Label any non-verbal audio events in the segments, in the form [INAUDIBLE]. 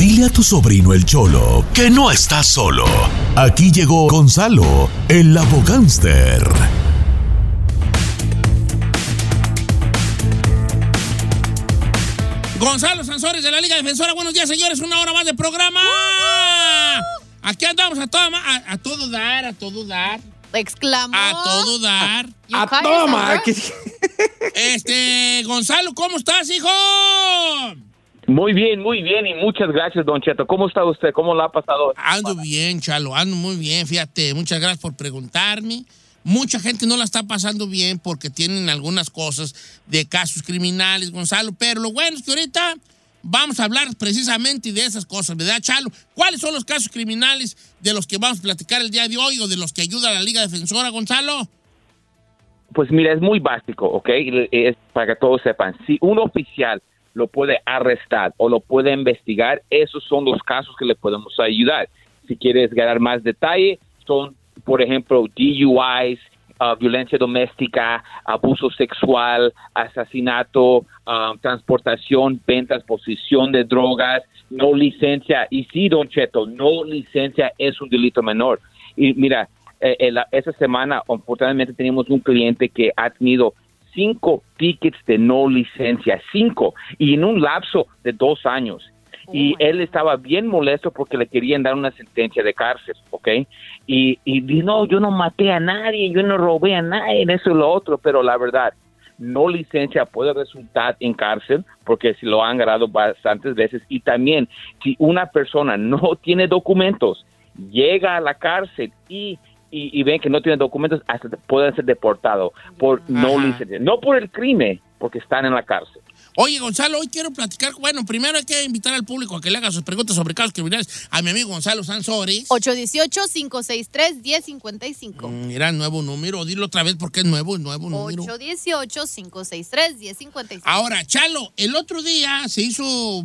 Dile a tu sobrino el Cholo que no está solo. Aquí llegó Gonzalo, el abogánster. Gonzalo Sansores de la Liga Defensora. Buenos días, señores. Una hora más de programa. Aquí andamos a, toda, ma- a, a todo dar, a todo dar. Exclamó. A todo dar. A call toma. Este, Gonzalo, ¿cómo estás, hijo? Muy bien, muy bien y muchas gracias, Don Cheto. ¿Cómo está usted? ¿Cómo la ha pasado? Ando bien, Chalo, ando muy bien, fíjate. Muchas gracias por preguntarme. Mucha gente no la está pasando bien porque tienen algunas cosas de casos criminales, Gonzalo, pero lo bueno es que ahorita vamos a hablar precisamente de esas cosas, ¿verdad, Chalo? ¿Cuáles son los casos criminales de los que vamos a platicar el día de hoy o de los que ayuda a la Liga Defensora, Gonzalo? Pues mira, es muy básico, ¿ok? Es para que todos sepan. Si un oficial lo puede arrestar o lo puede investigar, esos son los casos que le podemos ayudar. Si quieres ganar más detalle, son, por ejemplo, DUIs, uh, violencia doméstica, abuso sexual, asesinato, um, transportación, ventas, posesión de drogas, no licencia. Y sí, Don Cheto, no licencia es un delito menor. Y mira, eh, eh, esa semana, afortunadamente, tenemos un cliente que ha tenido cinco tickets de no licencia, cinco, y en un lapso de dos años. y él estaba bien molesto porque le querían dar una sentencia de cárcel, ¿ok? Y, y dijo, no, yo no maté a nadie, yo no robé a nadie, eso y lo otro, pero la verdad, no licencia puede resultar en cárcel porque si lo han agarrado bastantes veces y también si una persona no tiene documentos llega a la cárcel y y, y ven que no tiene documentos hasta pueden ser deportados por no licencia no por el crimen porque están en la cárcel Oye, Gonzalo, hoy quiero platicar. Bueno, primero hay que invitar al público a que le haga sus preguntas sobre casos criminales a mi amigo Gonzalo Sansores. 818-563-1055. Mm, Mira, nuevo número. Dilo otra vez porque es nuevo, nuevo número. 818-563-1055. Ahora, Chalo, el otro día se hizo,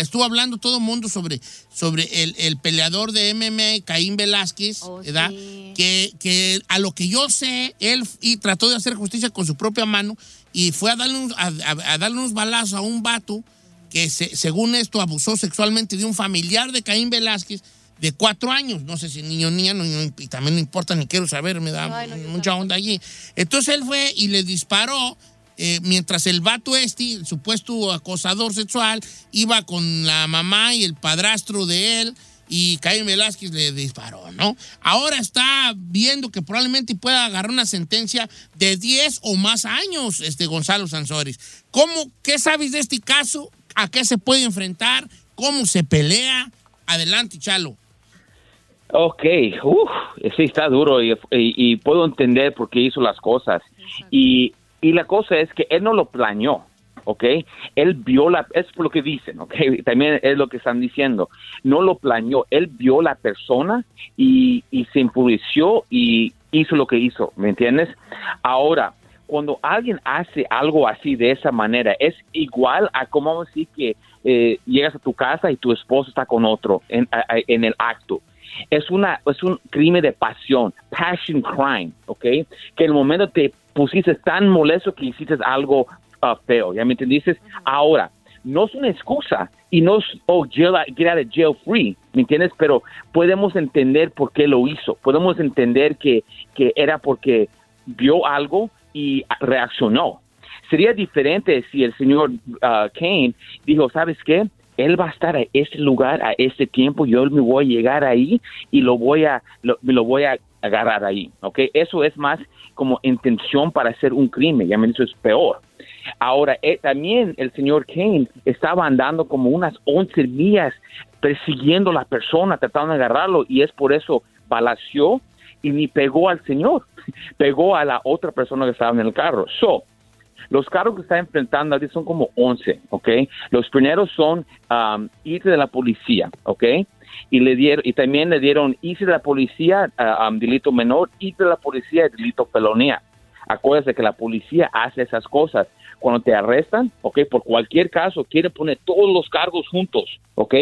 estuvo hablando todo el mundo sobre, sobre el, el peleador de MMA, Caín Velázquez, Oh, ¿verdad? sí. Que, que a lo que yo sé, él y trató de hacer justicia con su propia mano y fue a darle, un- a, a- a darle unos balazos a un vato que se- según esto abusó sexualmente de un familiar de Caín Velázquez de cuatro años. No sé si niño o niña, no, y también no importa, ni quiero saber, me da Ay, no, mucha onda allí. Entonces él fue y le disparó eh, mientras el vato este, el supuesto acosador sexual, iba con la mamá y el padrastro de él y Caín Velázquez le disparó, ¿no? Ahora está viendo que probablemente pueda agarrar una sentencia de 10 o más años, este Gonzalo Sansores. ¿Cómo, qué sabes de este caso? ¿A qué se puede enfrentar? ¿Cómo se pelea? Adelante, Chalo. Ok, uf, sí está duro y, y- y puedo entender por qué hizo las cosas. Y, y la cosa es que él no lo planeó, ¿ok? Él vio la, es lo que dicen, ¿ok? [LAUGHS] También es lo que están diciendo. No lo planeó, él vio la persona y, se enfureció y hizo lo que hizo, ¿me entiendes? Ahora, cuando alguien hace algo así de esa manera, es igual a como vamos decir que eh, llegas a tu casa y tu esposo está con otro en el acto. Es, una, es un crimen de pasión, passion crime, ¿ok? Que en el momento te pusiste tan molesto que hiciste algo ah, feo, ¿ya me entendiste? Ahora, no es una excusa y no es, oh, jail, get out of jail free, ¿me entiendes? Pero podemos entender por qué lo hizo, podemos entender que, que era porque vio algo y reaccionó. Sería diferente si el señor ah, Kane dijo, ¿sabes qué? Él va a estar a ese lugar a ese tiempo, yo me voy a llegar ahí y lo voy a lo, lo voy a agarrar ahí, ¿ok? Eso es más como intención para hacer un crimen, ya me eso es peor. Ahora, eh, también el señor Kane estaba andando como unas 11 millas persiguiendo a la persona, tratando de agarrarlo, y es por eso balació y ni pegó al señor, [LAUGHS] pegó a la otra persona que estaba en el carro. So, los cargos que está enfrentando ahorita son como 11, ¿ok? Los primeros son um, de la policía, ¿ok? Y, le dieron, y también le dieron irse de la policía, delito menor, irse de la policía, delito felonía. Acuérdate que la policía hace esas cosas. Cuando te arrestan, ¿ok? Por cualquier caso, quieren poner todos los cargos juntos, ¿ok?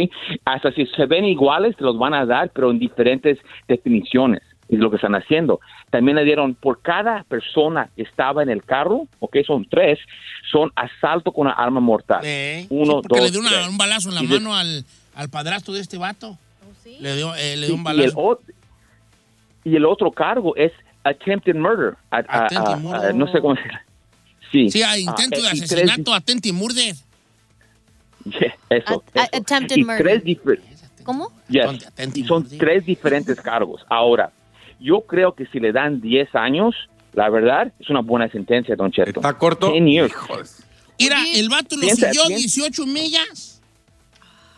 Hasta si se ven iguales, te los van a dar, pero en diferentes definiciones. Es lo que están haciendo. También le dieron por cada persona que estaba en el carro, ok, son tres, son asalto con una arma mortal. Eh, Uno, sí, porque dos, le dio una- un balazo en la Y de- mano al, al padrastro de este vato. Oh, sí. Le dio, eh, le dio Sí, un y, el, balazo. y el otro cargo es attempted murder. A- a- Attempted a- murder. a- no sé cómo se Sí. Sí, hay intento Ah, de asesinato, y murder. Eso, A- a- eso. attempted Y murder. tres difer- ¿Cómo? Yes. Son- murder. tres diferentes cargos. Ahora, yo creo que si le dan 10 años, la verdad, es una buena sentencia, Don Cheto. ¿Está corto? 10 years. Mira, el vato lo piensa- siguió piensa- 18 millas.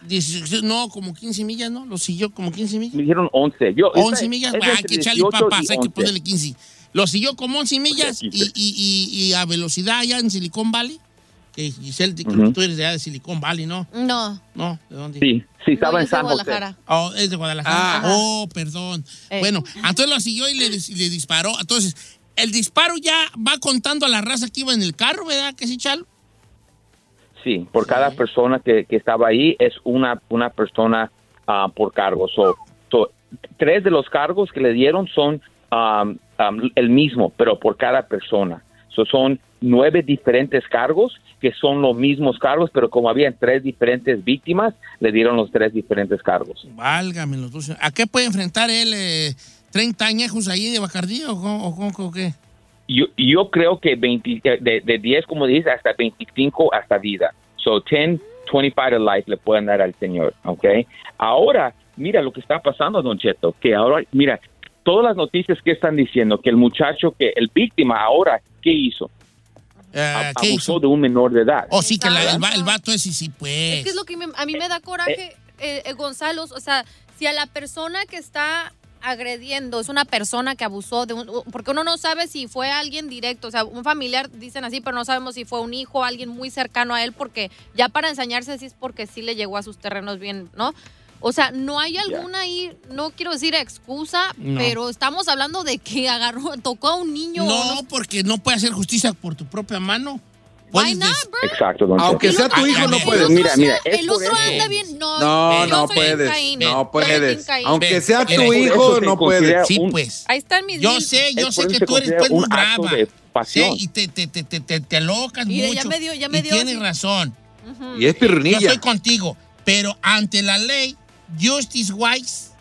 18 no, como 15 millas, ¿no? Lo siguió como 15 millas. Me dijeron 11. Yo, 11 esta- millas, es ah, hay que echarle 18 papas, hay que 11. ponerle 15. Lo siguió como 11 millas y, y- y- y a velocidad allá en Silicon Valley. Que Giselle, que Ujú. tú eres de allá de Silicon Valley, ¿no? No. No, ¿de dónde? Sí, sí, estaba no, en San José. Guadalajara. Oh, es de Guadalajara. Ah. Oh, perdón. Eh. Bueno, entonces lo siguió y le, le disparó. Entonces, el disparo ya va contando a la raza que iba en el carro, ¿verdad? Que sí, Chalo? Sí, por cada persona que, que estaba ahí es una, una persona ah, por cargo. So, so, tres de los cargos que le dieron son um, um, el mismo, pero por cada persona. So, son nueve diferentes cargos que son los mismos cargos, pero como habían tres diferentes víctimas, le dieron los tres diferentes cargos. Válgame los dos. ¿A qué puede enfrentar él? eh, ¿30 añejos ahí de Bacardí o, o cómo- o qué? Yo, yo creo que 20, eh, de, de 10, como dice, hasta 25 hasta vida. So 10, 25 to life le pueden dar al señor, ¿ok? Ahora, mira lo que está pasando, Don Cheto, que ahora, mira, todas las noticias que están diciendo que el muchacho, que el víctima ahora, ¿qué hizo? Eh, A- ¿Qué abusó hizo? de un menor de edad. Oh, sí, que la- el, vato ese sí, pues. Es que es lo que me- a mí me da coraje, eh, eh, Gonzalo. O sea, si a la persona que está agrediendo es una persona que abusó de un. Porque uno no sabe si fue alguien directo, o sea, un familiar, dicen así, pero no sabemos si fue un hijo, alguien muy cercano a él, porque ya para ensañarse sí es porque sí le llegó a sus terrenos bien, ¿no? O sea, no hay alguna ahí, no quiero decir excusa, No. pero estamos hablando de que [LAUGHS] agarró, tocó a un niño. No, no- porque no puede hacer justicia por tu propia mano. Why not, bro? Exacto, Don Aunque Cheto. sea tu hijo, no puedes. El Mira, otro, mira, el otro anda bien. No, No, yo puedes. No Yo puedes. Aunque sea mira, tu hijo, no puedes. Sí, pues. Ahí están mis Yo sé, yo sé que tú eres pues muy brava. pasión. Sí, y te, te, te, te, te, te alocas Mire, mucho. ya me dio- ya me y dio tienes así. razón. Y es Yo pirrinilla. estoy contigo. Pero ante la ley, Justice Wise.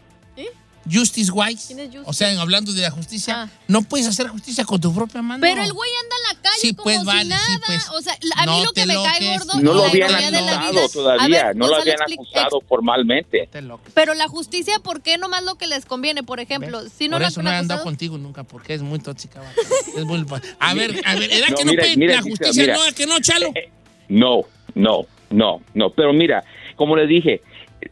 ¿Eh? Justice Wise. ¿Quién es Justice? O sea, hablando de la justicia, Ah. no puedes hacer justicia con tu propia mano. Pero el güey anda en la calle Sí, como pues, si vale, nada. sí, pues. O sea, a No mí lo te que me cae gordo. No lo la habían ironía de la acusado vida- todavía, ver, no lo habían acusado formalmente. Pero la justicia, ¿por qué nomás lo que les conviene? Por ejemplo, ¿Ves? si no Por lo eso no he andado contigo nunca, porque es muy tóxica. vato. Es muy... A [LAUGHS] ver, a ver, ¿era No, que no mira, puede mira, la justicia? mira. No, ¿es que no, Chalo? No, no, no, no. Pero mira, como le dije,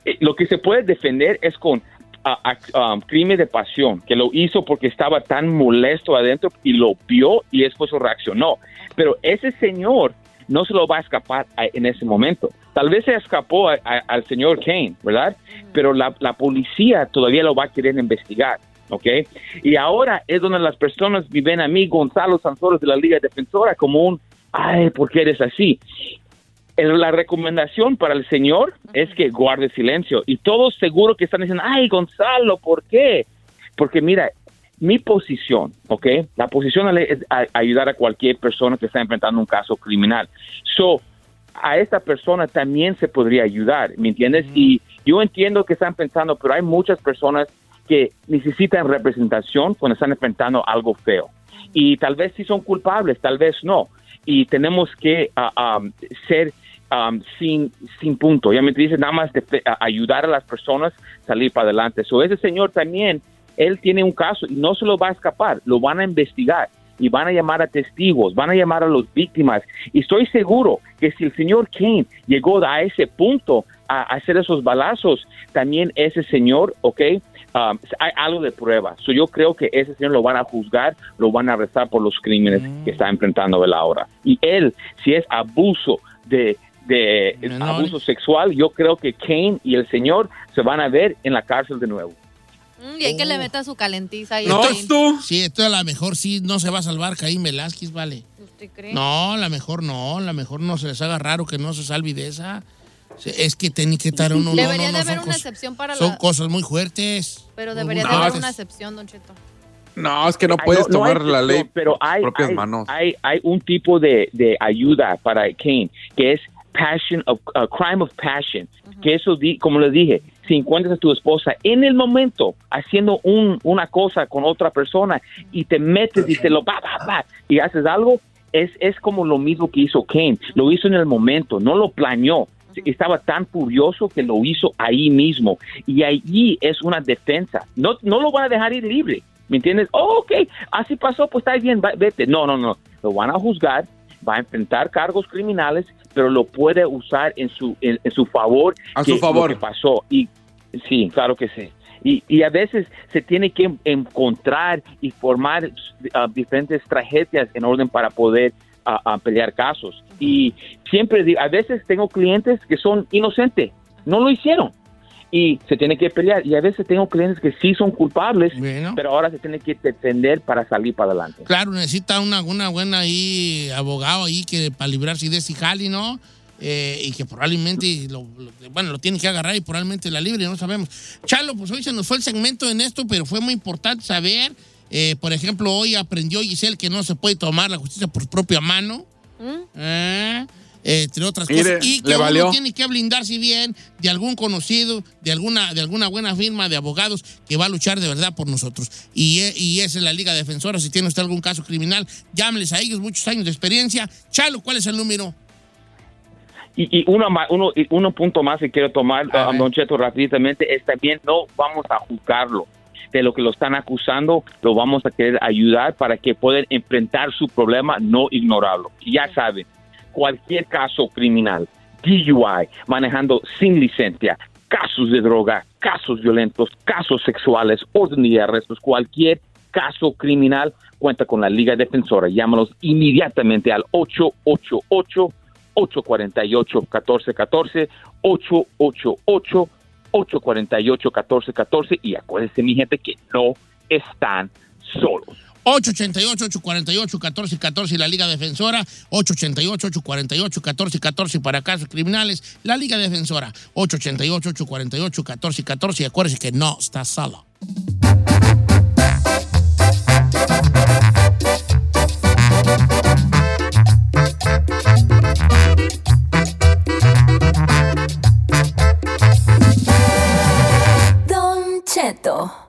eh, lo que se puede defender es con ah, um, crimen de pasión, que lo hizo porque estaba tan molesto adentro y lo vio y después reaccionó. Pero ese señor no se lo va a escapar a- en ese momento. Tal vez se escapó a- a- al señor Kane, ¿verdad? Pero la, la policía todavía lo va a querer investigar. ¿Ok? Y ahora es donde las personas viven a mí, Gonzalo Sanzoros de la Liga Defensora, como un, ay, ¿por qué eres así? La recomendación para el señor es que guarde silencio. Y todos seguro que están diciendo, ay, Gonzalo, ¿por qué? Porque mira, mi posición, ¿ok? La posición es a- ayudar a cualquier persona que está enfrentando un caso criminal. So, a esta persona también se podría ayudar, ¿me entiendes? Y yo entiendo que están pensando, pero hay muchas personas que necesitan representación cuando están enfrentando algo feo. Y tal vez sí son culpables, tal vez no. Y tenemos que ah, um, ser um, sin, sin punto. Ya me dice nada más de ayudar a las personas a salir para adelante. So, ese señor también, él tiene un caso y no se lo va a escapar, lo van a investigar y van a llamar a testigos, van a llamar a las víctimas. Y estoy seguro que si el señor Kane llegó a ese punto a hacer esos balazos, también ese señor, ¿ok? Um, hay algo de prueba. So, yo creo que ese señor lo van a juzgar, lo van a arrestar por los crímenes que está enfrentando él ahora. Y él, si es abuso de, de abuso sexual, yo creo que Kane y el señor se van a ver en la cárcel de nuevo. Mm, y hay que le meta su calentiza y No, tú. Sí, esto a lo mejor sí no se va a salvar Caín Velázquez, vale. ¿Usted cree? No, la mejor no, la mejor no se les haga raro que no se salve de esa. Es que tiene que estar uno. no, Debería no, no, de haber son una cosas- excepción para Son la... cosas muy fuertes. Pero debería de haber es- una excepción, Don Cheto. No, es que no puedes no hay tomar la ley pero hay, propias hay, manos. hay, hay un tipo de, de ayuda para Kane, que es passion of uh, crime of passion, que eso di, como les dije, si encuentras a tu esposa en el momento haciendo un, una cosa con otra persona y te metes y te lo va, va, va, y haces algo, es, es como lo mismo que hizo Kane, lo hizo en el momento, no lo planeó, estaba tan furioso que lo hizo ahí mismo. Y allí es una defensa, no, no lo van a dejar ir libre, ¿me entiendes? Oh, ok, así pasó, pues está bien, vete, no, no, no, lo van a juzgar, va a enfrentar cargos criminales, pero lo puede usar en su, en, en su favor. A que su favor. Lo que pasó. Y sí, claro que sí. Y, y a veces se tiene que encontrar y formar ah, diferentes tragedias en orden para poder ah, pelear casos. Y siempre digo, a veces tengo clientes que son inocentes, no lo hicieron. Y se tiene que pelear. Y a veces tengo clientes que sí son culpables, Bueno. pero ahora se tiene que defender para salir para adelante. Claro, necesita una, una buena ahí, abogado ahí que para librarse de ese jali, ¿no? Eh, y que probablemente, lo, lo- bueno, lo tiene que agarrar y probablemente la libre, no sabemos. Chalo, pues hoy se nos fue el segmento en esto, pero fue muy importante saber, eh, por ejemplo, hoy aprendió Giselle que no se puede tomar la justicia por propia mano, eh, eh, entre otras Mire, cosas, y que uno valió. tiene que blindarse bien de algún conocido, de alguna, de alguna buena firma de abogados que va a luchar de verdad por nosotros. Y, e- y esa es la Liga Defensora. Si tiene usted algún caso criminal, llámeles a ellos, muchos años de experiencia. Chalo, ¿cuál es el número? Y, y uno, ma- uno, y uno punto más que quiero tomar, A ver. Don Cheto, rápidamente, es también no vamos a juzgarlo. De lo que lo están acusando, lo vamos a querer ayudar para que puedan enfrentar su problema, no ignorarlo. Ya saben, cualquier caso criminal, DUI, manejando sin licencia, casos de droga, casos violentos, casos sexuales, orden de arrestos, cualquier caso criminal, cuenta con la Liga Defensora. Llámalos inmediatamente al 888 848-1414, 888-848-1414 y acuérdense mi gente que no están solos. 888-848-1414 la Liga Defensora, 888-848-1414 para casos criminales, la Liga Defensora, 888-848-1414 y acuérdense que no está solo. Don Cheto.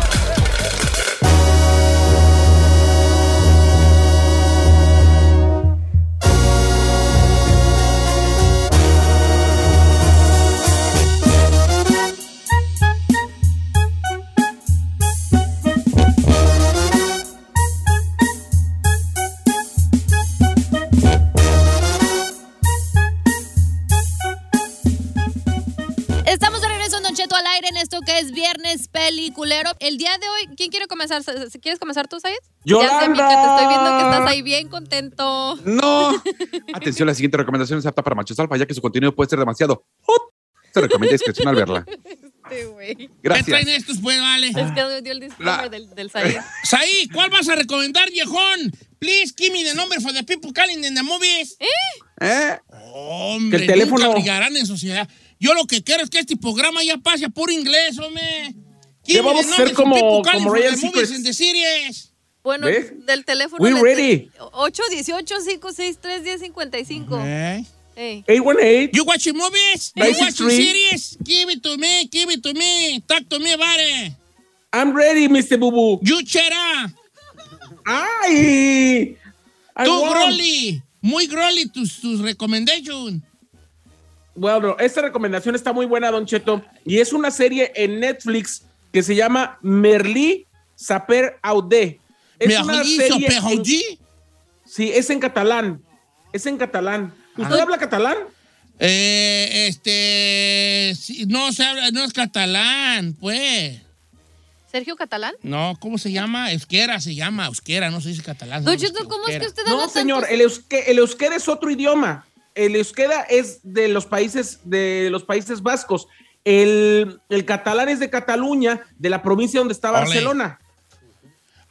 Peliculero. El día de hoy, ¿quién quiere comenzar? ¿Quieres comenzar tú, Sayed? ¡Yolanda! Ya sé, Mica, te estoy viendo que estás ahí bien contento. No. [LAUGHS] Atención, la siguiente recomendación es apta para machos alfa, ya que su contenido puede ser demasiado hot. Se recomienda discreción al verla. [LAUGHS] Este güey. ¿Qué Gracias. traen estos, pues, vale? Es que dio el disclaimer La- del, del Sayed. [LAUGHS] Saí, ¿cuál vas a recomendar, viejón? Please give me the number for the people calling in the movies. ¿Eh? Hombre, Que el teléfono- nunca brillarán en sociedad. Yo lo que quiero es que este programa ya pase a puro inglés, hombre. ¿Qué Give me vamos the a hacer number for como- como Ryan series. Bueno, ¿Ves? del teléfono. We ready. 818-563-1055. Eh. Ey. 818. You watching movies? You Street. series? Give it to me, give it to me. Talk to me about it. I'm ready, Mr. Bubu. You chera. ¡Ay! I Tú, won. Grolly. Muy Grolly tus, tus recommendations. Bueno, esta recomendación está muy buena, Don Cheto. Y es una serie en Netflix que se llama Merlí Saper Aude. Es Me una serie. en-. Sí, es en catalán. Es en catalán. ¿Usted Ah. habla catalán? Eh, este. sí, no se habla, no es catalán, pues. ¿Sergio Catalán? No, ¿cómo se llama? Euskera se llama, euskera, no se dice catalán. Llama ¿cómo es que euskera. usted habla No, señor. tanto? El, euske- el euskera es otro idioma. El euskera es de los países, de los países vascos. El, el catalán es de Cataluña, de la provincia donde está. Barcelona.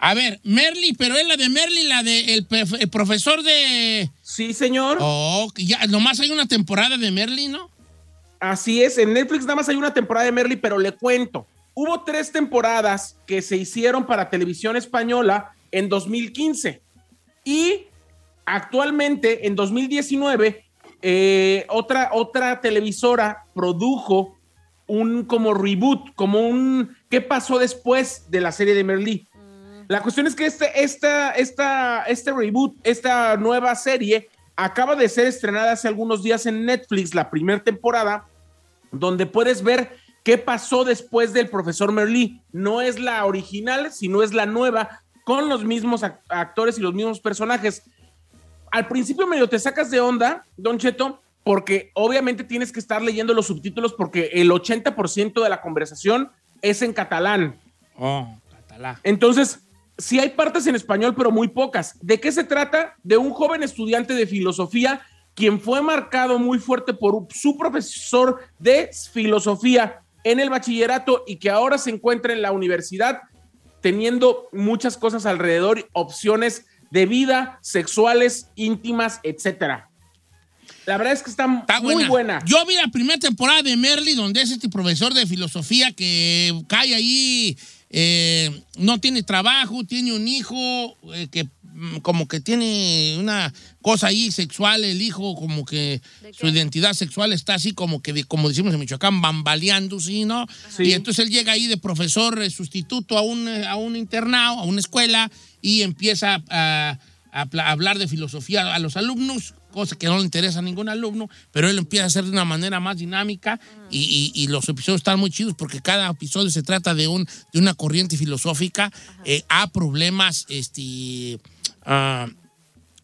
A ver, Merly, pero es la de Merly, la de el, pe- el profesor de... Sí, señor. Oh, ya, nomás hay una temporada de Merly, ¿no? Así es, en Netflix nada más hay una temporada de Merly, pero le cuento. Hubo tres temporadas que se hicieron para televisión española en 2015 y actualmente en 2019 eh, otra, otra televisora produjo un como reboot, como un ¿qué pasó después de la serie de Merly? La cuestión es que este, esta, esta, este reboot, esta nueva serie, acaba de ser estrenada hace algunos días en Netflix, la primera temporada, donde puedes ver qué pasó después del profesor Merlí. No es la original, sino es la nueva, con los mismos ac- actores y los mismos personajes. Al principio medio te sacas de onda, Don Cheto, porque obviamente tienes que estar leyendo los subtítulos porque el 80% de la conversación es en catalán. Oh, catalá. Entonces, sí hay partes en español, pero muy pocas. ¿De qué se trata? De un joven estudiante de filosofía quien fue marcado muy fuerte por su profesor de filosofía en el bachillerato y que ahora se encuentra en la universidad teniendo muchas cosas alrededor, opciones de vida, sexuales, íntimas, etcétera. La verdad es que está, Está muy buena. Yo vi la primera temporada de Merly, donde es este profesor de filosofía que cae ahí, eh, no tiene trabajo, tiene un hijo eh, que mm, como que tiene una cosa ahí sexual, el hijo como que ¿De su identidad sexual está así como que, como decimos en Michoacán, bambaleando, ¿sí, no? Sí. Y entonces él llega ahí de profesor eh, sustituto a un, a un internado, a una escuela, y empieza a, a hablar de filosofía a los alumnos, cosa que no le interesa a ningún alumno, pero él empieza a hacer de una manera más dinámica y, y- y los episodios están muy chidos porque cada episodio se trata de, un, de una corriente filosófica eh, a problemas este, ah,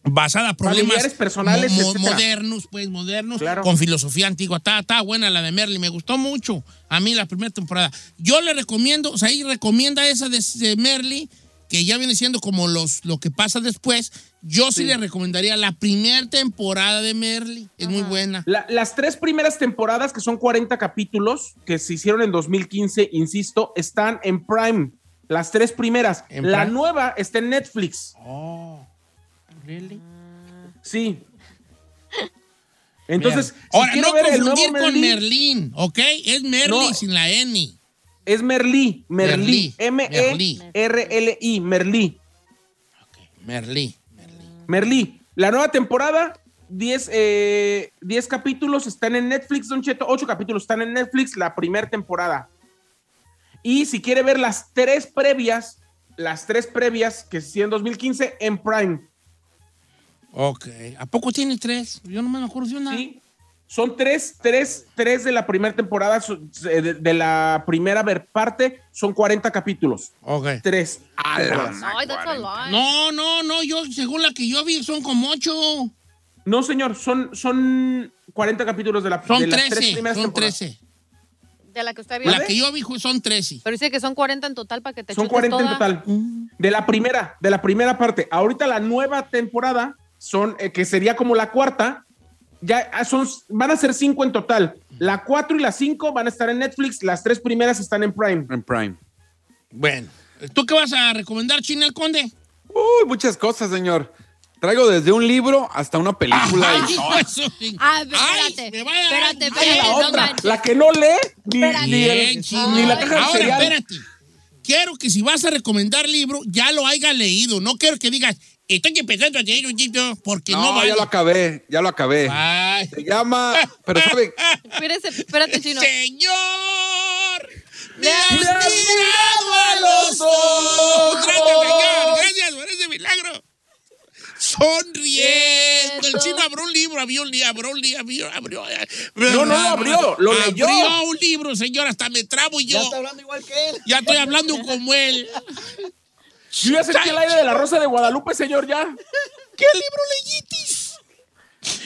basada problemas personales, mo- mo- etcétera. modernos, pues modernos, Claro. con filosofía antigua. Está, está buena la de Merly, me gustó mucho a mí la primera temporada. Yo le recomiendo, o sea, ahí recomienda esa de, de Merly, que ya viene siendo como los, lo que pasa después. Yo sí, Sí. le recomendaría la primera temporada de Merly, es muy buena. La- las tres primeras temporadas, que son 40 capítulos, que se hicieron en 2015, insisto, están en Prime. Las tres primeras. ¿En La Prime? nueva está en Netflix. Oh, really? Sí. Entonces, si ahora no ver el nuevo confundir con Merlí, Merlín, ¿ok? Es Merly No. sin la N. es Merlí, Merlí, E Merlí. M-E-R-L-I, Merlí. Merlí. Merlí. La nueva temporada, 10 eh, 10 capítulos están en Netflix, Don Cheto. 8 capítulos están en Netflix, la primera temporada. Y si quiere ver las tres previas, las tres previas que hicieron en 2015 en Prime. Ok. ¿A poco tiene tres? Yo no me acuerdo de una. Sí. Son tres, tres, tres de la primera temporada, son- de, de la primera ver- parte, son 40 capítulos. Ok. Tres. Ay, that's a lot. No, no, no, yo, según la que yo vi, son como ocho. No, señor, son, son 40 capítulos de, la, Son de las tres trece, primeras son temporadas. trece. De la que usted vio. La que yo vi son trece. Pero dice que son 40 en total para que te Son chutes 40 en toda. total. De la primera, de la primera parte. Ahorita la nueva temporada son, eh, que sería como la cuarta, ya ah, son, van a ser cinco en total. La cuatro y la cinco van a estar en Netflix, las tres primeras están en Prime. En Prime. Bueno, ¿tú qué vas a recomendar, China el Conde? Uy, muchas cosas, señor. Traigo desde un libro hasta una película. Ay, y- Ah, ve- Ay, espérate. me va a dar- Espérate, Ay, espérate. la no otra, manches. la que no lee ni, Espérate. ni el- Bien, ni la caja de Ahora, espérate. Quiero que si vas a recomendar libro, ya lo haya leído. No quiero que digas, estoy empezando a leer un libro, porque no, No, vale. ya lo acabé, ya lo acabé. Ay. Se llama, pero sabe, Espérate, espérate, chino. Señor, me has mirado a los ojos. Gracias, Señor. Gracias por ese milagro. Sonriendo. El chino abrió un libro, abrió un libro, abrió un libro, abrió, abrió. No, no lo abrió, lo leyó. Abrió un libro, señor, hasta me trabo yo. Ya está hablando igual que él. Ya estoy hablando como él. Yo ya sentí el aire de la Rosa de Guadalupe, señor, ya. ¿Qué libro leyitis?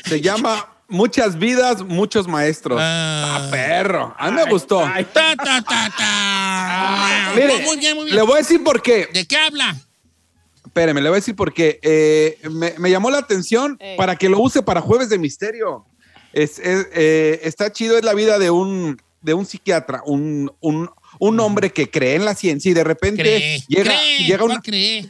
se llama Muchas vidas, muchos maestros. Ah. Ah, perro. A mí me gustó. Ay, Ta, ta, ta, ta. Mire, muy bien, muy bien. le voy a decir por qué. ¿De qué habla? Espéreme, le voy a decir por qué. Eh, me, me llamó la atención Ey. para que lo use para Jueves de Misterio. Es, es, eh, está chido, es la vida de un, de un psiquiatra, un, un, un hombre que cree en la ciencia y de repente Cree, llega, cree, llega una, ¿cuál cree?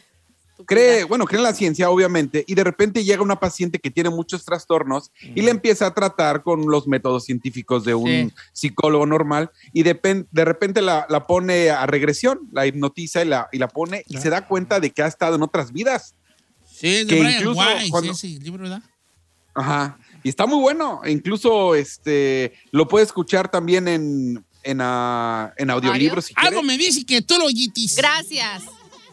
cree, bueno, cree en la ciencia, obviamente, y de repente llega una paciente que tiene muchos trastornos y le empieza a tratar con los métodos científicos de un Sí. psicólogo normal y de, de repente la, la pone a regresión, la hipnotiza y la, y la pone y se da cuenta de que ha estado en otras vidas. Sí, de Brian cuando- ese libro, ¿verdad? Ajá. Y está muy bueno. Incluso este lo puede escuchar también en, en, ah, en audiolibros. si Algo me dice que tú lo yitis. Gracias.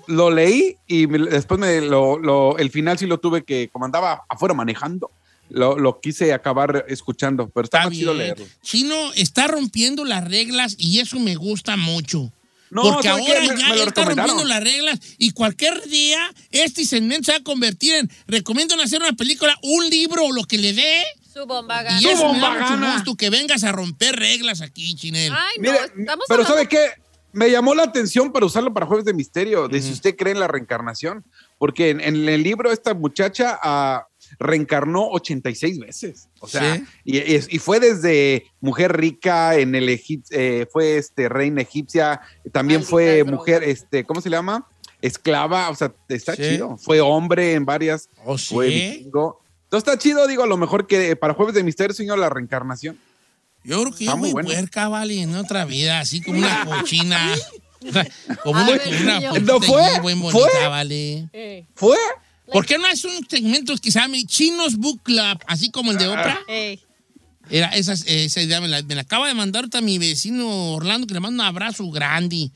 Lo leí y me- después me lo, lo- el final sí lo tuve que, como andaba afuera manejando, lo, lo quise acabar escuchando, pero está, Está más chido leerlo. Chino está rompiendo las reglas y eso me gusta mucho. No, Porque ahora Me- ya me él está rompiendo las reglas y cualquier día este segmento se va a convertir en recomiendan hacer una película, un libro o lo que le dé. Su bomba gana. Y eso me bomba da mucho gana. gusto que vengas a romper reglas aquí, Chinel. Ay, no, Mire, estamos pero hablando- ¿sabe qué? Me llamó la atención para usarlo para Jueves de Misterio, de si usted cree en la reencarnación, porque en, en el libro esta muchacha ah, reencarnó 86 veces, o sea, Sí. y, y- y fue desde mujer rica en el Egip- eh, fue este reina egipcia, también Malditas fue drogas. mujer, este, ¿cómo se llama? Esclava, o sea, está Sí. chido. Fue hombre en varias, ¿Oh, sí? fue vikingo. Entonces está chido, digo, a lo mejor que para Jueves de Misterio, señor, la reencarnación. Yo creo que Está yo muy muy bueno. puerca, vale, en otra vida, así como una cochina. [LAUGHS] [LAUGHS] como una, puerquita ¿No fue? bien bonita, ¿Fue? vale. Eh, ¿Fue? ¿Por qué no es un segmento que se llame Chinos Book Club, así como el de Oprah? eh. Era esa, esa idea, me la, me la acaba de mandar ahorita mi vecino Orlando, que le mando un abrazo grande.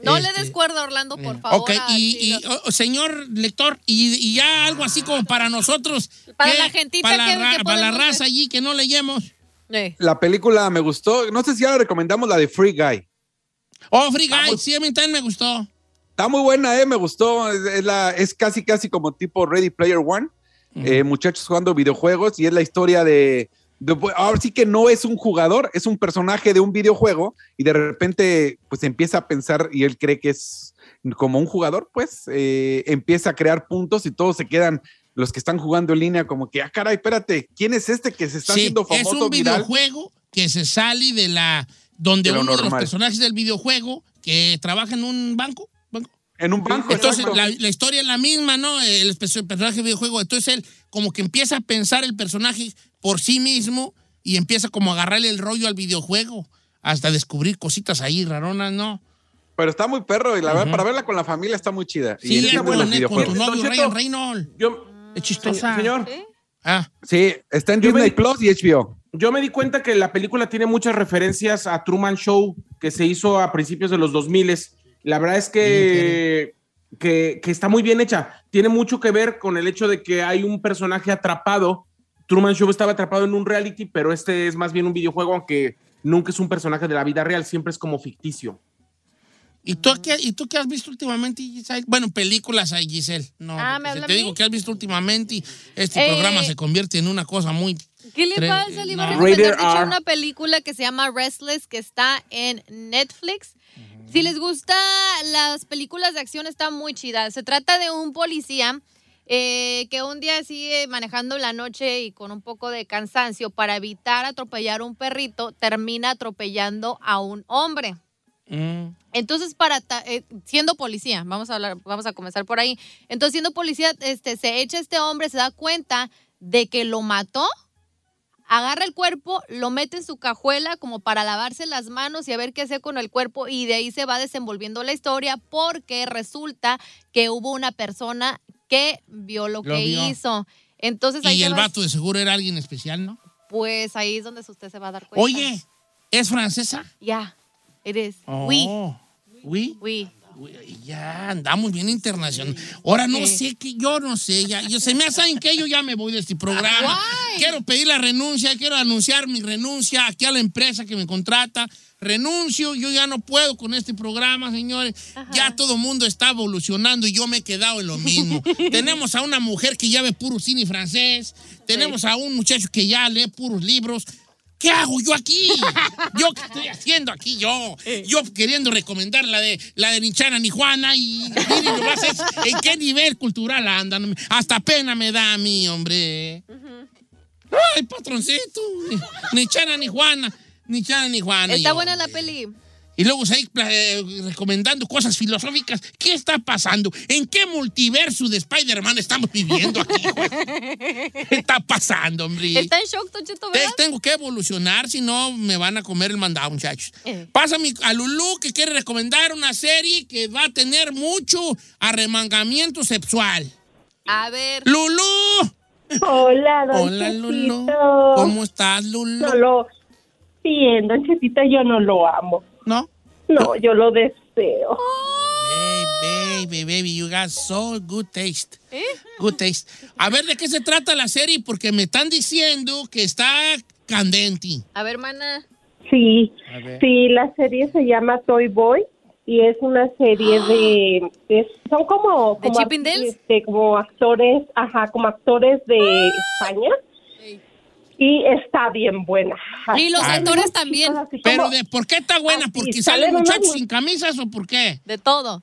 No Este, le des cuerda, Orlando, por favor. Ok, y, oh, señor lector, y, y ya algo así como para nosotros. Para ¿qué? la gentita para la, que- ra- que para la raza ver. allí que no leemos. Eh. La película me gustó. No sé si ya la recomendamos, la de Free Guy. Oh, Free Guy, Vamos. sí, a mí también me gustó. Está muy buena, eh, me gustó. Es, es la, es casi, casi como tipo Ready Player One. Eh, muchachos jugando videojuegos y es la historia de- Ahora sí que no es un jugador, es un personaje de un videojuego y de repente pues empieza a pensar y él cree que es como un jugador, pues eh, empieza a crear puntos y todos se quedan los que están jugando en línea como que, ah, caray, espérate, ¿quién es este que se está Sí, haciendo es famoso un viral? videojuego que se sale de la... Donde De uno de los personajes del videojuego que trabaja en un banco. En un banco. Entonces, la, la historia es la misma, ¿no? El, personaje del videojuego. Entonces, él como que empieza a pensar el personaje por sí mismo y empieza como a agarrarle el rollo al videojuego hasta descubrir cositas ahí raronas, ¿no? Pero está muy perro y la verdad, para verla con la familia está muy chida. y Sí, es es de con, con tu novio. Ryan Reynolds. Yo, Es chistosa. señor, ¿Sí? Ah, Sí, está en Yo Disney di- Plus y HBO. yo me di cuenta que la película tiene muchas referencias a Truman Show que se hizo a principios de los 2000. La verdad es que, que, que está muy bien hecha. Tiene mucho que ver con el hecho de que hay un personaje atrapado. Truman Show estaba atrapado en un reality, pero este es más bien un videojuego, aunque nunca es un personaje de la vida real, siempre es como ficticio. ¿Y tú, qué, ¿Y tú qué has visto últimamente, Giselle? Bueno, películas hay, Giselle. No, Ah, porque ¿me habla te a digo que has visto últimamente y este Eh, programa se convierte en una cosa muy... ¿Qué le pasa? Le iba a no. recomendar, una película que se llama Restless, que está en Netflix. Si les gusta las películas de acción, está muy chida. Se trata de un policía eh, que un día sigue manejando la noche y con un poco de cansancio para evitar atropellar a un perrito, termina atropellando a un hombre. Mm. Entonces, para eh, siendo policía, vamos a hablar, vamos a comenzar por ahí. Entonces, siendo policía, este, se echa este hombre, se da cuenta de que lo mató, agarra el cuerpo, lo mete en su cajuela como para lavarse las manos y a ver qué hacer con el cuerpo y de ahí se va desenvolviendo la historia porque resulta que hubo una persona que vio lo, Lo que vio. hizo. Entonces ahí Y el va- vato de seguro era alguien especial, ¿no? pues ahí es donde usted se va a dar cuenta. Oye, ¿es francesa? ya, eres. Oh. Oui, Oui. oui. Ya andamos bien internacional. Ahora no sé que yo no sé, ya, yo se me hace que yo ya me voy de este programa. Quiero pedir la renuncia, quiero anunciar mi renuncia aquí a la empresa que me contrata. Renuncio, yo ya no puedo con este programa, señores. Ya todo el mundo está evolucionando y yo me he quedado en lo mismo. [LAUGHS] Tenemos a una mujer que ya ve puro cine francés, tenemos a un muchacho que ya lee puros libros. ¿Qué hago yo aquí? ¿Yo qué estoy haciendo aquí yo? Yo queriendo recomendar la de la de Nichana ni Juana y miren nomás es- en qué nivel cultural andan. Hasta pena me da a mí, hombre. Ay, patroncito, ni Nichana ni Juana. Ni Chana ni Juana. Está yo. buena la peli. Y luego ahí eh, recomendando cosas filosóficas. ¿Qué está pasando? ¿En qué multiverso de Spider-Man estamos viviendo aquí? ¿Qué está pasando, hombre? Está en shock, Don Cheto, Te- ¿verdad? Tengo que evolucionar, si no me van a comer el mandado, muchachos. Eh. Pásame a Lulú que quiere recomendar una serie que va a tener mucho arremangamiento sexual. A ver. ¡Lulú! Hola, don Hola, Lulú. Chetito. ¿Cómo estás, Lulú? No lo... Bien, don Chetito, yo no lo amo. ¿No? No, yo lo deseo. Baby, baby, baby, you got so good taste. ¿Eh? Good taste. A ver, ¿de qué se trata la serie? Porque me están diciendo que está candente. A ver, mana. Sí, ver. sí, la serie se llama Toy Boy y es una serie de... es- son como... ¿De como, este, actores, ajá, como actores de España. Y está bien buena. Y los actores también. así Pero como- de, ¿por qué está buena? Así, ¿Porque salen muchachos sin camisas o por qué? De todo.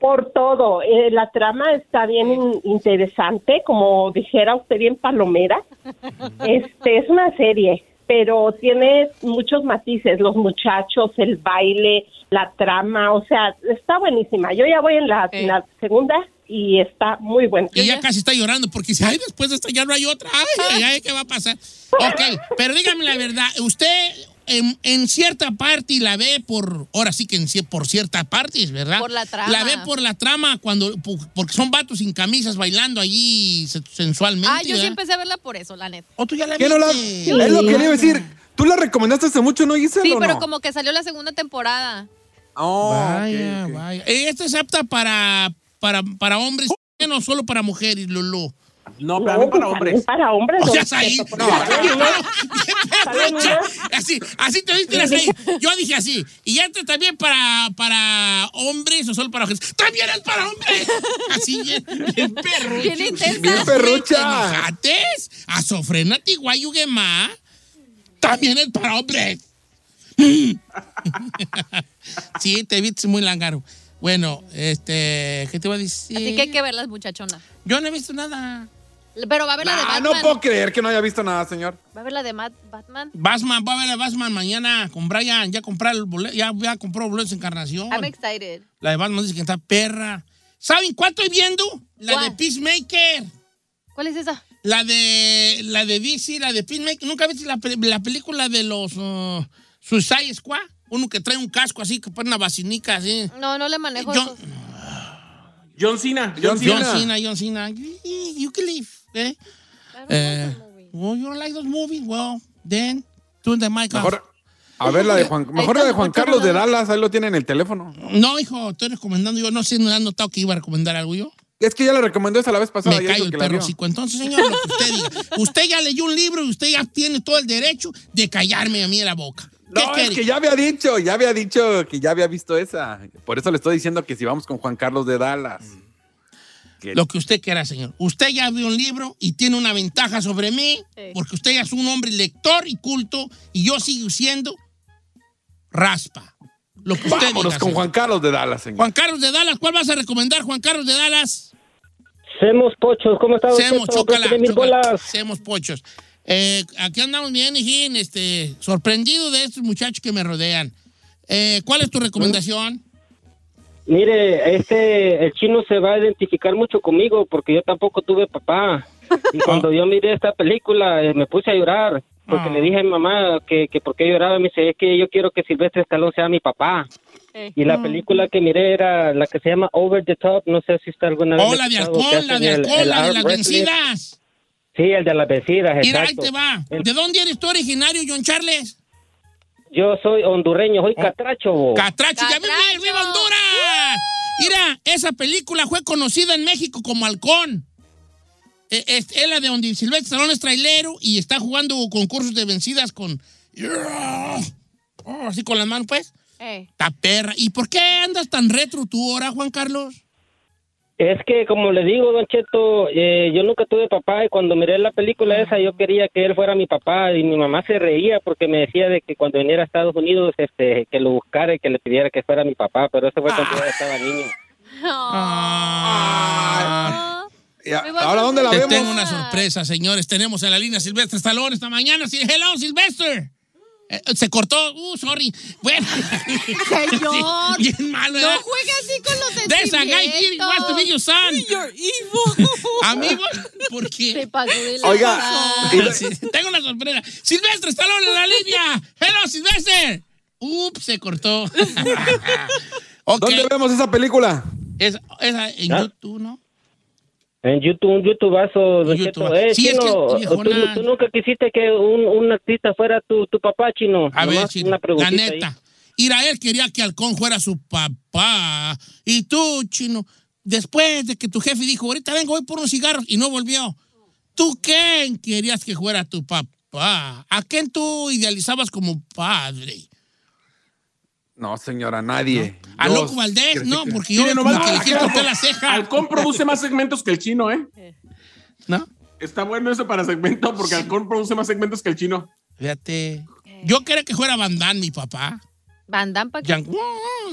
Por todo, Eh, la trama está bien in- interesante, como dijera usted bien palomera. [LAUGHS] Este es una serie, pero tiene muchos matices, los muchachos, el baile, la trama, o sea, está buenísima. Yo ya voy en la, en la segunda y está muy buena. Y ya casi está llorando porque dice, ay, después de esta ya no hay otra. Ay, ay, ay, ¿qué va a pasar? Ok, pero dígame la verdad, usted en, en cierta parte la ve por, ahora sí que en, por cierta parte, ¿verdad? Por la trama. La ve por la trama cuando, porque son vatos sin camisas bailando allí se- sensualmente. Ah, yo sí ¿verdad? empecé a verla por eso, la neta. ¿O tú ya la ¿Qué no la- viste? Es lo que le iba a decir. ¿Tú la recomendaste hace mucho, no, Giselle? Sí, pero no? como que salió la segunda temporada. Oh, Vaya, vaya. ¿Esta es apta para, para, para hombres no solo para mujeres, Lulú? No, pero también para pues, hombres. Para hombres. O sea, ahí. No. [LAUGHS] [LAUGHS] Así, así te viste así. Yo dije así. Y este también para, para hombres o solo para mujeres. También es para hombres. Así bien, bien perrucha. Bien intensa. Bien perrucha. ¿Enojates? A sofrena tiguayuguema. También es para hombres. [LAUGHS] sí, te viste muy langaro. Bueno, este, ¿qué te iba a decir? Así que hay que verlas, muchachona. Yo no he visto nada. Pero va a ver la de Ah, Batman. no puedo creer que no haya visto nada, señor. Va a ver la de Batman. Batman, va a ver a Batman mañana con Brian. Ya comprar el boleto, ya, ya compró boletos de encarnación. I'm excited. La de Batman dice que está perra. ¿Saben cuál estoy viendo? La ¿Cuál? de Peacemaker. ¿Cuál es esa? La de la de DC, la de Peacemaker. ¿Nunca viste la, la película de los uh, Suicide Squad? Uno que trae un casco así, que pone una vacinica así. No, no le manejo Yo- eso. John Cena. John, John Cena. John Cena, John Cena. You can live. Eh? Eh, well, you don't like those movies? Well, then, turn the mic off. Mejor, a ver, la de Juan, mejor la de Juan Carlos de Dallas, ahí lo tiene en el teléfono. No, hijo, estoy recomendando. Yo no sé, no han notado que iba a recomendar algo yo. Es que ya la recomendó esa la vez pasada. Me callo el que la perro vio. chico. Entonces, señor, lo que usted diga. [LAUGHS] Usted ya leyó un libro y usted ya tiene todo el derecho de callarme a mí en la boca. ¿Qué No, es que ya había dicho, ya había dicho que ya había visto esa. Por eso le estoy diciendo que si vamos con Juan Carlos de Dallas. Que- Lo que usted quiera, señor. Usted ya vio un libro y tiene una ventaja sobre mí, Sí. porque usted ya es un hombre lector y culto, y yo sigo siendo raspa. Lo que usted Vámonos diga, con señor. Juan Carlos de Dallas, señor. Juan Carlos de Dallas, ¿cuál vas a recomendar, Juan Carlos de Dallas? Semos pochos, ¿cómo chócala. bolas. Seamos pochos. Eh, aquí andamos bien, hijín, este, sorprendido de estos muchachos que me rodean. Eh, ¿Cuál es tu recomendación? Mire, este, el chino se va a identificar mucho conmigo porque yo tampoco tuve papá. [LAUGHS] Y cuando yo miré esta película eh, me puse a llorar porque Ah. le dije a mi mamá que, que por qué lloraba. Me dice, es que yo quiero que Silvestre Stallone sea mi papá. Eh. Y la película que miré era la que se llama Over the Top. No sé si está alguna vez. Oh, la de alcohol, la de el- alcohol, el la de las vencidas. Sí, el de las vencidas, Mira, ahí exacto. te va. El- ¿De dónde eres tú originario, John Charles? Yo soy hondureño, soy catracho. bo. Catracho, ya vive, Catracho. viva Honduras. Mira, esa película fue conocida en México como Halcón. Eh, Es, es la de donde Silvestre Stallone es trailero y está jugando concursos de vencidas con... Oh, así con las manos, pues. Eh. Está perra. ¿Y por qué andas tan retro tú ahora, Juan Carlos? Es que, como le digo, Don Cheto, eh, yo nunca tuve papá y cuando miré la película esa yo quería que él fuera mi papá y mi mamá se reía porque me decía de que cuando viniera a Estados Unidos este, que lo buscara y que le pidiera que fuera mi papá, pero eso fue cuando yo estaba niño. Ah. Y a- Me voy a Ahora, ¿dónde la Te vemos? tengo una sorpresa, señores. Tenemos en la línea Silvestre Stallone esta mañana. Hello, Silvestre. Eh, se cortó. Uh, sorry. Bueno. Señor. [LAUGHS] Sí, bien malo, No ¿verdad? juegue así con los There's a guy here who wants to be your son. You're evil. [LAUGHS] Amigo, ¿por qué? Se pasó de Oiga, lanza. y- Sí, tengo una sorpresa. Silvestre, Stallone en la línea. Hello, Silvestre. Ups, se cortó. [LAUGHS] ok. ¿Dónde vemos esa película? Esa, esa en ¿Ah? YouTube, ¿no? En YouTube, un Cheto. YouTube. Eh, Sí, es que Chino, el viejona- ¿tú, tú nunca quisiste que un, un artista fuera tu, tu papá, Chino. A ver, Chino, una la preguntita ahí. neta. Irael quería que Halcón fuera su papá. Y tú, Chino, después de que tu jefe dijo, ahorita vengo, voy por unos cigarros, y no volvió. ¿Tú quién querías que fuera tu papá? ¿A quién tú idealizabas como padre? No, señora, nadie. ¿A Yo Loco Valdés? No, que- porque yo como nomás que le para quiero tocar la ceja. Halcón produce más segmentos que el chino, ¿eh? ¿No? Está bueno eso para segmento porque Halcón produce más segmentos que el chino. Fíjate. Yo quería que fuera Van Damme, mi papá. Van Damme, ¿pa' qué? Jean-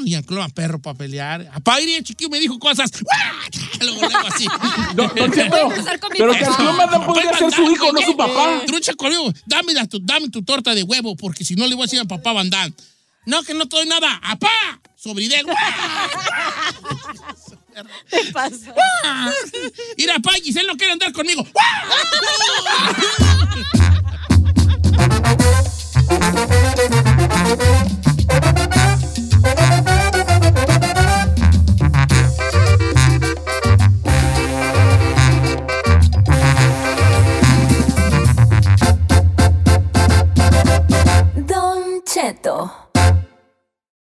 Jean-Claude perro para pelear. Papá ir chiquillo me dijo cosas. [LAUGHS] Luego, luego así. A empezar con mi pero que Damme podría ser su hijo, no su papá. Trucha conmigo, dame, tu, dame tu torta de huevo, porque si no le voy a decir a papá Van Damme. No, que no te nada. ¡Apá! Sobridel. ¿Qué pasa? Ir a Pay, él no quiere andar conmigo. Don Cheto.